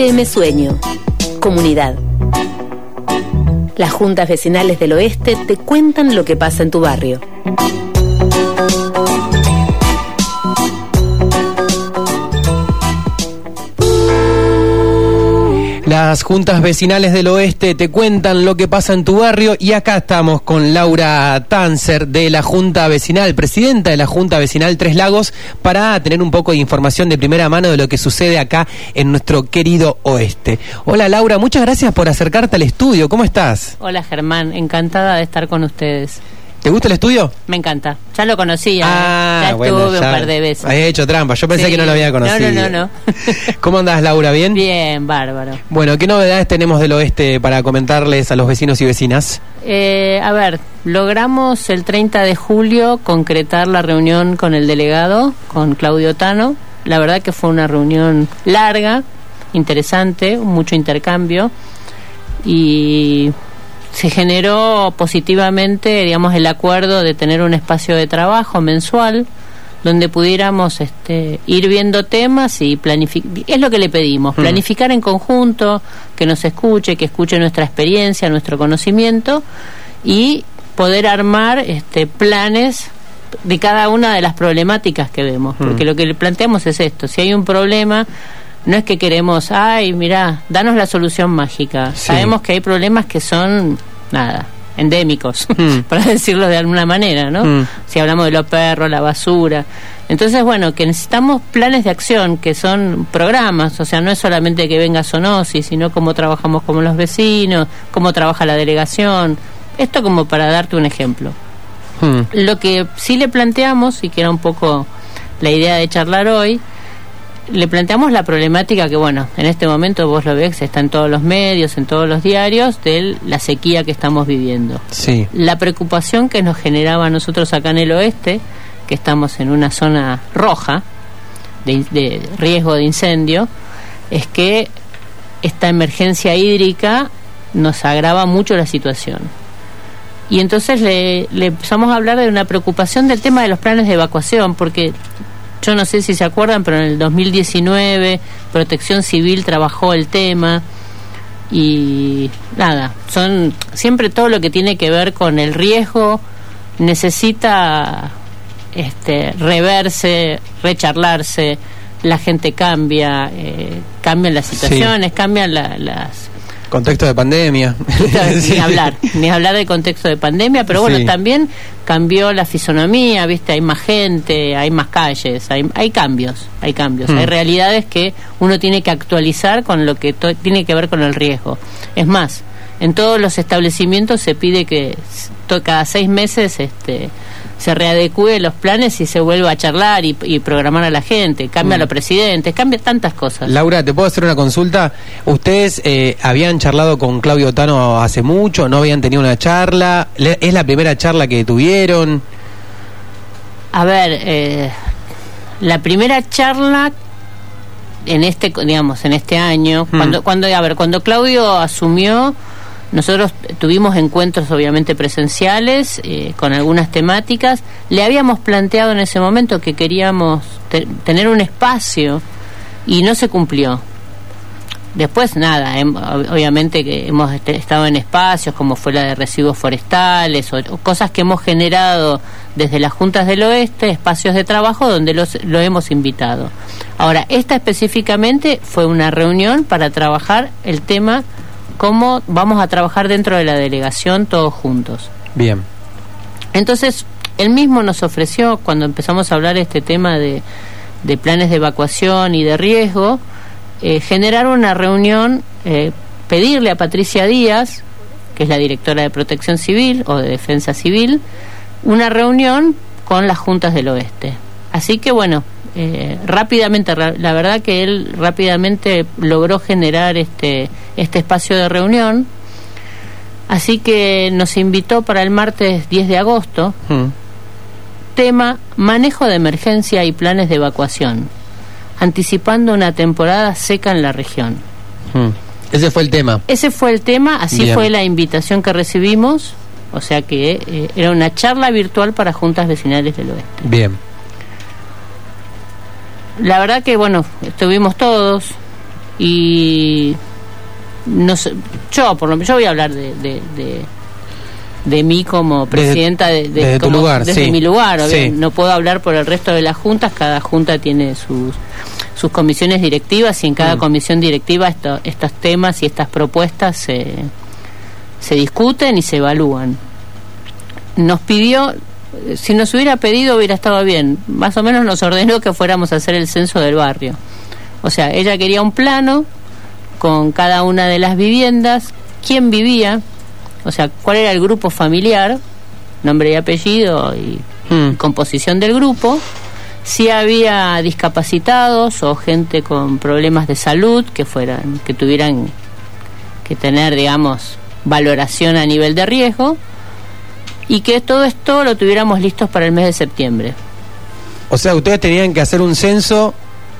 FM Sueño. Comunidad. Las juntas vecinales del oeste te cuentan lo que pasa en tu barrio. Las juntas vecinales del oeste te cuentan lo que pasa en tu barrio y acá estamos con Laura Tanzer de la Junta Vecinal, presidenta de la Junta Vecinal Tres Lagos, para tener un poco de información de primera mano de lo que sucede acá en nuestro querido oeste. Hola Laura, muchas gracias por acercarte al estudio, ¿cómo estás? Hola Germán, encantada de estar con ustedes. ¿Te gusta el estudio? Me encanta. Ya lo conocía. ¿eh? Ah, ya bueno, estuve ya un par de veces. He hecho trampa. Yo pensé Sí. que no lo había conocido. No, no, no, no. ¿Cómo andás, Laura? ¿Bien? Bien, bárbaro. Bueno, ¿qué novedades tenemos del oeste para comentarles a los vecinos y vecinas? Eh, a ver, logramos el 30 de julio concretar la reunión con el delegado, con Claudio Tano. La verdad que fue una reunión larga, interesante, mucho intercambio y se generó positivamente, digamos, el acuerdo de tener un espacio de trabajo mensual donde pudiéramos este, ir viendo temas y planificar. Es lo que le pedimos, planificar en conjunto, que nos escuche, que escuche nuestra experiencia, nuestro conocimiento y poder armar este, planes de cada una de las problemáticas que vemos. Porque lo que le planteamos es esto, si hay un problema, no es que queremos, ay, mira, danos la solución mágica. Sí. Sabemos que hay problemas que son, nada, endémicos, Mm. para decirlo de alguna manera, ¿no? Mm. Si hablamos de los perros, la basura. Entonces, bueno, que necesitamos planes de acción, que son programas, o sea, no es solamente que venga Sonosis, sino cómo trabajamos como los vecinos, cómo trabaja la delegación. Esto como para darte un ejemplo. Hmm. Lo que sí le planteamos, y que era un poco la idea de charlar hoy, le planteamos la problemática que, bueno, en este momento vos lo ves, está en todos los medios, en todos los diarios, de la sequía que estamos viviendo. Sí. La preocupación que nos generaba a nosotros acá en el oeste, que estamos en una zona roja de, de riesgo de incendio, es que esta emergencia hídrica nos agrava mucho la situación. Y entonces le, le empezamos a hablar de una preocupación del tema de los planes de evacuación, porque yo no sé si se acuerdan, pero en el 2019 Protección Civil trabajó el tema y nada, son siempre todo lo que tiene que ver con el riesgo necesita este reverse, recharlarse, la gente cambia, eh, cambian las situaciones, cambian la- las Contexto de pandemia. Ni hablar, ni hablar del contexto de pandemia, pero bueno, Sí. también cambió la fisonomía, viste, hay más gente, hay más calles, hay, hay cambios, hay cambios, Mm. hay realidades que uno tiene que actualizar con lo que tiene que ver con el riesgo. Es más, en todos los establecimientos se pide que cada seis meses este se readecue los planes y se vuelva a charlar y, y programar a la gente, cambia Mm. a los presidentes, cambia tantas cosas. Laura, ¿te puedo hacer una consulta? ¿Ustedes eh, habían charlado con Claudio Tano hace mucho? ¿No habían tenido una charla? ¿Es la primera charla que tuvieron? A ver, eh, la primera charla en este, digamos, en este año, Hmm. cuando, cuando, a ver, cuando Claudio asumió, nosotros tuvimos encuentros obviamente presenciales eh, con algunas temáticas. Le habíamos planteado en ese momento que queríamos te- tener un espacio y no se cumplió. Después nada, ob- obviamente que hemos este- estado en espacios como fue la de residuos forestales o, o cosas que hemos generado desde las juntas del oeste, espacios de trabajo donde los, lo hemos invitado. Ahora, esta específicamente fue una reunión para trabajar el tema cómo vamos a trabajar dentro de la delegación todos juntos. Bien. Entonces, él mismo nos ofreció, cuando empezamos a hablar este tema de, de planes de evacuación y de riesgo, eh, generar una reunión, eh, pedirle a Patricia Díaz, que es la directora de Protección Civil o de Defensa Civil, una reunión con las juntas del oeste. Así que bueno, eh, rápidamente, la verdad que él rápidamente logró generar este, este espacio de reunión. Así que nos invitó para el martes 10 de agosto, Hmm. tema manejo de emergencia y planes de evacuación, anticipando una temporada seca en la región. Hmm. Ese fue el tema. Ese fue el tema, así Bien. fue la invitación que recibimos, o sea que eh, era una charla virtual para juntas vecinales del oeste. Bien. La verdad que, bueno, estuvimos todos, Y no sé, yo por lo menos yo voy a hablar de, de, de, mí como presidenta de, desde tu lugar, desde mi lugar. Sí. No puedo hablar por el resto de las juntas, cada junta tiene sus sus comisiones directivas y en cada Mm. comisión directiva esto- estos temas y estas propuestas se, se discuten y se evalúan. Nos pidió, si nos hubiera pedido hubiera estado bien, más o menos nos ordenó que fuéramos a hacer el censo del barrio. O sea, ella quería un plano con cada una de las viviendas, quién vivía, o sea, cuál era el grupo familiar, nombre y apellido y Mm. composición del grupo, si había discapacitados o gente con problemas de salud que fueran, que tuvieran que tener, digamos, valoración a nivel de riesgo y que todo esto lo tuviéramos listos para el mes de septiembre. O sea, ustedes tenían que hacer un censo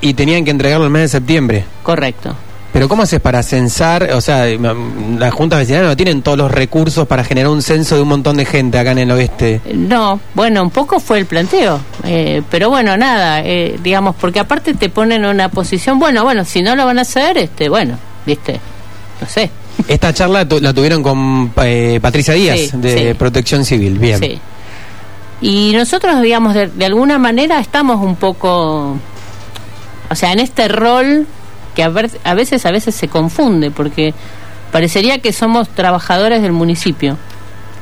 y tenían que entregarlo el mes de septiembre. Correcto. Pero ¿cómo haces para censar? O sea, las juntas vecinales no tienen todos los recursos para generar un censo de un montón de gente acá en el oeste. No, bueno, un poco fue el planteo, eh, pero bueno, nada, eh, digamos, porque aparte te ponen en una posición, bueno, bueno, si no lo van a hacer, este, bueno, viste, no sé, Esta charla tu- la tuvieron con eh, Patricia Díaz Sí, de sí. Protección Civil. Bien. Sí. Y nosotros, digamos, de, de alguna manera estamos un poco, o sea, en este rol que a, ver- a veces a veces se confunde porque parecería que somos trabajadores del municipio.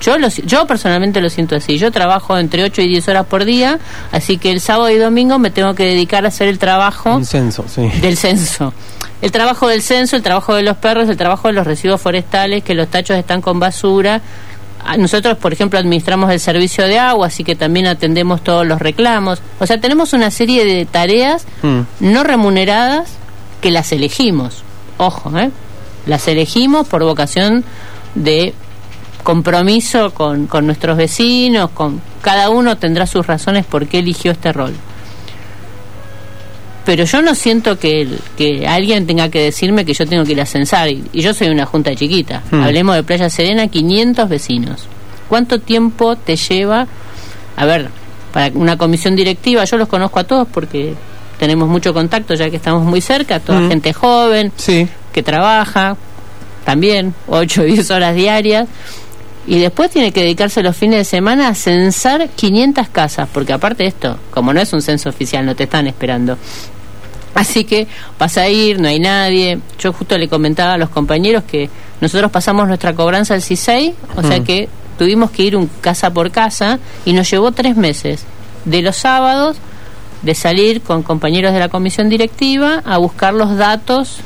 Yo lo, yo personalmente lo siento así. Yo trabajo entre 8 y 10 horas por día, así que el sábado y domingo me tengo que dedicar a hacer el trabajo Un censo, sí. del censo. El trabajo del censo, el trabajo de los perros, el trabajo de los residuos forestales, que los tachos están con basura. Nosotros, por ejemplo, administramos el servicio de agua, así que también atendemos todos los reclamos. O sea, tenemos una serie de tareas Mm. no remuneradas que las elegimos. Ojo, ¿eh? Las elegimos por vocación de compromiso con, con nuestros vecinos, con cada uno tendrá sus razones por qué eligió este rol pero yo no siento que, que alguien tenga que decirme que yo tengo que ir a censar. Y, y yo soy una junta chiquita. Hmm. Hablemos de Playa Serena, 500 vecinos. ¿Cuánto tiempo te lleva? A ver, para una comisión directiva, yo los conozco a todos porque tenemos mucho contacto ya que estamos muy cerca, toda Hmm. gente joven Sí. que trabaja también 8 o 10 horas diarias y después tiene que dedicarse los fines de semana a censar 500 casas, porque aparte de esto, como no es un censo oficial, no te están esperando. Así que vas a ir, no hay nadie. Yo justo le comentaba a los compañeros que nosotros pasamos nuestra cobranza al CISEI, o sea Mm. que tuvimos que ir un casa por casa y nos llevó tres meses. De los sábados, de salir con compañeros de la comisión directiva a buscar los datos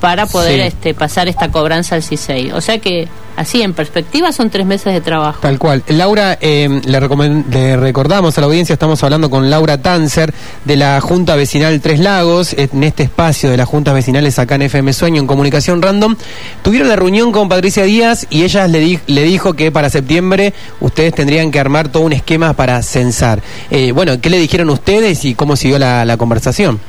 para poder Sí. este, pasar esta cobranza al CISEI. O sea que, así en perspectiva, son tres meses de trabajo. Tal cual. Laura, eh, le, le recordamos a la audiencia, estamos hablando con Laura Tanzer de la Junta Vecinal Tres Lagos, en este espacio de las Juntas Vecinales acá en FM Sueño, en Comunicación Random. Tuvieron la reunión con Patricia Díaz y ella le, di- le dijo que para septiembre ustedes tendrían que armar todo un esquema para censar. Eh, bueno, ¿qué le dijeron ustedes y cómo siguió la, la conversación?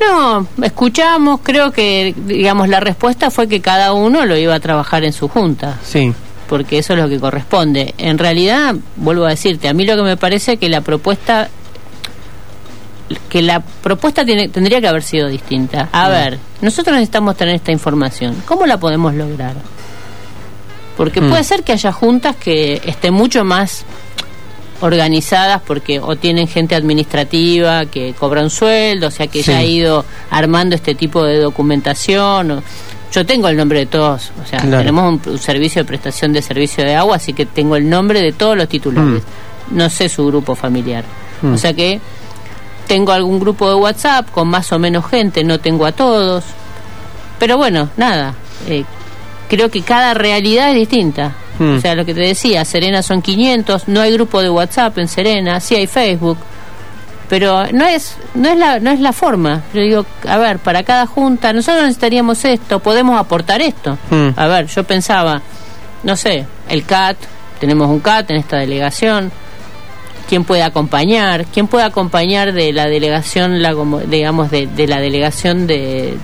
No, escuchamos, creo que, digamos, la respuesta fue que cada uno lo iba a trabajar en su junta, Sí. porque eso es lo que corresponde. En realidad, vuelvo a decirte, a mí lo que me parece que la propuesta que la propuesta tiene, tendría que haber sido distinta. A ver, nosotros necesitamos tener esta información. ¿Cómo la podemos lograr? Porque Mm. puede ser que haya juntas que estén mucho más organizadas porque o tienen gente administrativa que cobra un sueldo, o sea que Sí. ya ha ido armando este tipo de documentación. o- yo tengo el nombre de todos, o sea, Claro. tenemos un, un servicio de prestación de servicio de agua, así que tengo el nombre de todos los titulares. No sé su grupo familiar. Mm. O sea que tengo algún grupo de WhatsApp con más o menos gente, no tengo a todos. Pero bueno, nada. eh, creo que cada realidad es distinta. Hmm. O sea, lo que te decía, Serena son 500, no hay grupo de WhatsApp en Serena, sí hay Facebook. Pero no es no es la no es la forma. Yo digo, a ver, para cada junta nosotros necesitaríamos esto, podemos aportar esto. Hmm. A ver, yo pensaba, no sé, el CAT, tenemos un CAT en esta delegación, quién puede acompañar, quién puede acompañar de la delegación, la, digamos, de, de la delegación de,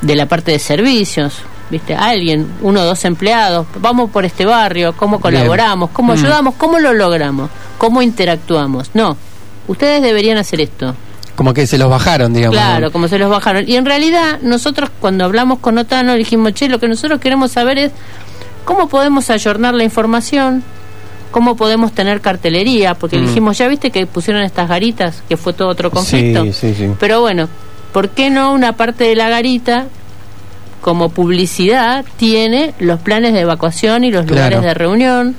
de la parte de servicios, ¿viste? Alguien, uno o dos empleados, vamos por este barrio, cómo colaboramos, cómo Mm. ayudamos, cómo lo logramos, cómo interactuamos. No, ustedes deberían hacer esto. Como que se los bajaron, digamos. Claro, como se los bajaron. Y en realidad, nosotros cuando hablamos con Otano dijimos, che, lo que nosotros queremos saber es cómo podemos ayornar la información, cómo podemos tener cartelería, porque Mm. dijimos, ya viste que pusieron estas garitas, que fue todo otro conflicto. Sí, sí, sí. Pero bueno, ¿por qué no una parte de la garita, como publicidad, tiene los planes de evacuación y los Claro. lugares de reunión?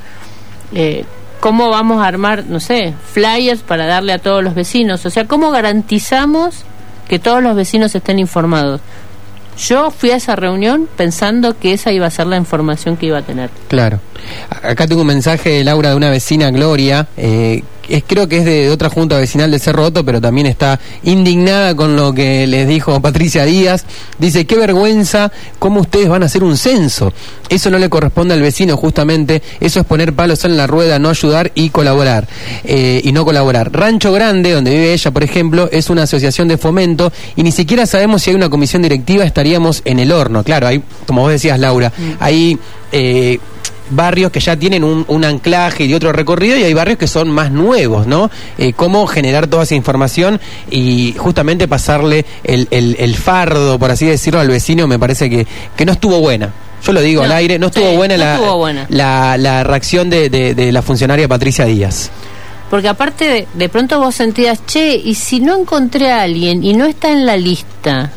Eh, ¿Cómo vamos a armar, no sé, flyers para darle a todos los vecinos? O sea, ¿cómo garantizamos que todos los vecinos estén informados? Yo fui a esa reunión pensando que esa iba a ser la información que iba a tener. Claro. Acá tengo un mensaje de Laura de una vecina, Gloria, eh, es, creo que es de, otra junta vecinal de Cerro Otto, pero también está indignada con lo que les dijo Patricia Díaz. Dice, qué vergüenza, cómo ustedes van a hacer un censo. Eso no le corresponde al vecino, justamente. Eso es poner palos en la rueda, no ayudar y colaborar. eh, y no colaborar. Rancho Grande, donde vive ella, por ejemplo, es una asociación de fomento y ni siquiera sabemos si hay una comisión directiva, estaríamos en el horno. Claro, hay, como vos decías, Laura, hay... eh, barrios que ya tienen un, un anclaje y otro recorrido y hay barrios que son más nuevos, ¿no? Eh, cómo generar toda esa información y justamente pasarle el, el- el fardo, por así decirlo, al vecino me parece que, que no estuvo buena. Yo lo digo No, al aire, no estuvo sí, buena, no la, estuvo buena. La, la reacción de, de- de la funcionaria Patricia Díaz. Porque aparte de, de pronto vos sentías, che, y si no encontré a alguien y no está en la lista,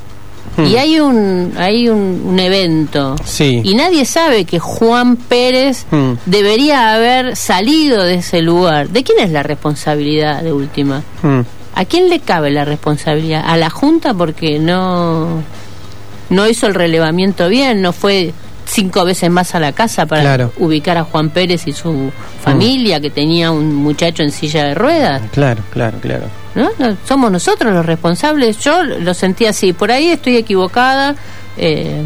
Hmm. y hay un hay un, un evento, Sí. y nadie sabe que Juan Pérez Hmm. debería haber salido de ese lugar, ¿de quién es la responsabilidad de última? Mm, ¿A quién le cabe la responsabilidad? ¿A la Junta porque no, no hizo el relevamiento bien? ¿No fue cinco veces más a la casa para Claro. ubicar a Juan Pérez y su familia que tenía un muchacho en silla de ruedas? Claro, claro, claro. ¿No? No, Somos nosotros los responsables. Yo lo sentí así. Por ahí estoy equivocada. eh,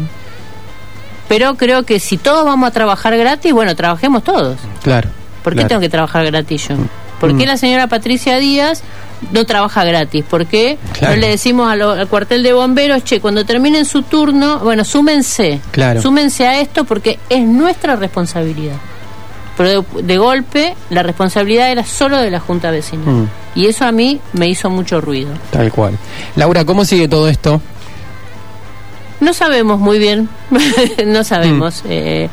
pero creo que si todos vamos a trabajar gratis, bueno, trabajemos todos. Claro. ¿Por qué claro. tengo que trabajar gratis yo? ¿Por qué Mm. la señora Patricia Díaz no trabaja gratis? ¿Por qué Claro. no le decimos a lo- al cuartel de bomberos, che, cuando terminen su turno, bueno, súmense, Claro. súmense a esto porque es nuestra responsabilidad. Pero de, de golpe la responsabilidad era solo de la Junta Vecinal. Mm. Y eso a mí me hizo mucho ruido. Tal cual. Laura, ¿cómo sigue todo esto? No sabemos muy bien, no Mm. sabemos. Eh,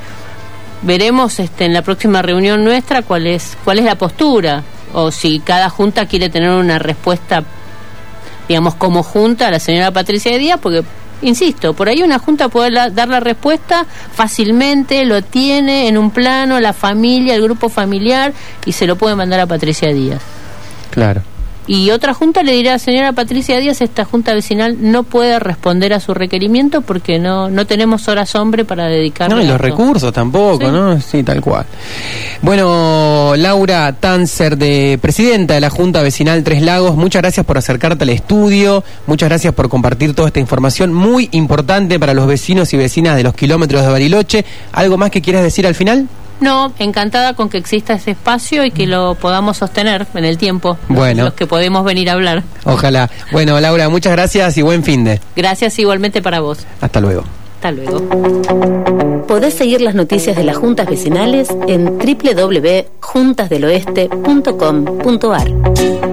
veremos este, en la próxima reunión nuestra cuál es, cuál es la postura o si cada junta quiere tener una respuesta, digamos, como junta a la señora Patricia Díaz, porque, insisto, por ahí una junta puede la- dar la respuesta fácilmente, lo tiene en un plano, la familia, el grupo familiar, y se lo puede mandar a Patricia Díaz. Claro. Y otra junta le dirá, señora Patricia Díaz, esta junta vecinal no puede responder a su requerimiento porque no, no tenemos horas hombre para dedicarle No, y los recursos tampoco, Sí. ¿no? Sí, tal cual. Bueno, Laura Tanzer, de presidenta de la Junta Vecinal Tres Lagos, muchas gracias por acercarte al estudio, muchas gracias por compartir toda esta información muy importante para los vecinos y vecinas de los kilómetros de Bariloche. ¿Algo más que quieras decir al final? No, encantada con que exista ese espacio y que lo podamos sostener en el tiempo. Bueno. Los que podemos venir a hablar. Ojalá. Bueno, Laura, muchas gracias y buen fin de. Gracias igualmente para vos. Hasta luego. Hasta luego. Podés seguir las noticias de las juntas vecinales en www.juntasdeloeste.com.ar.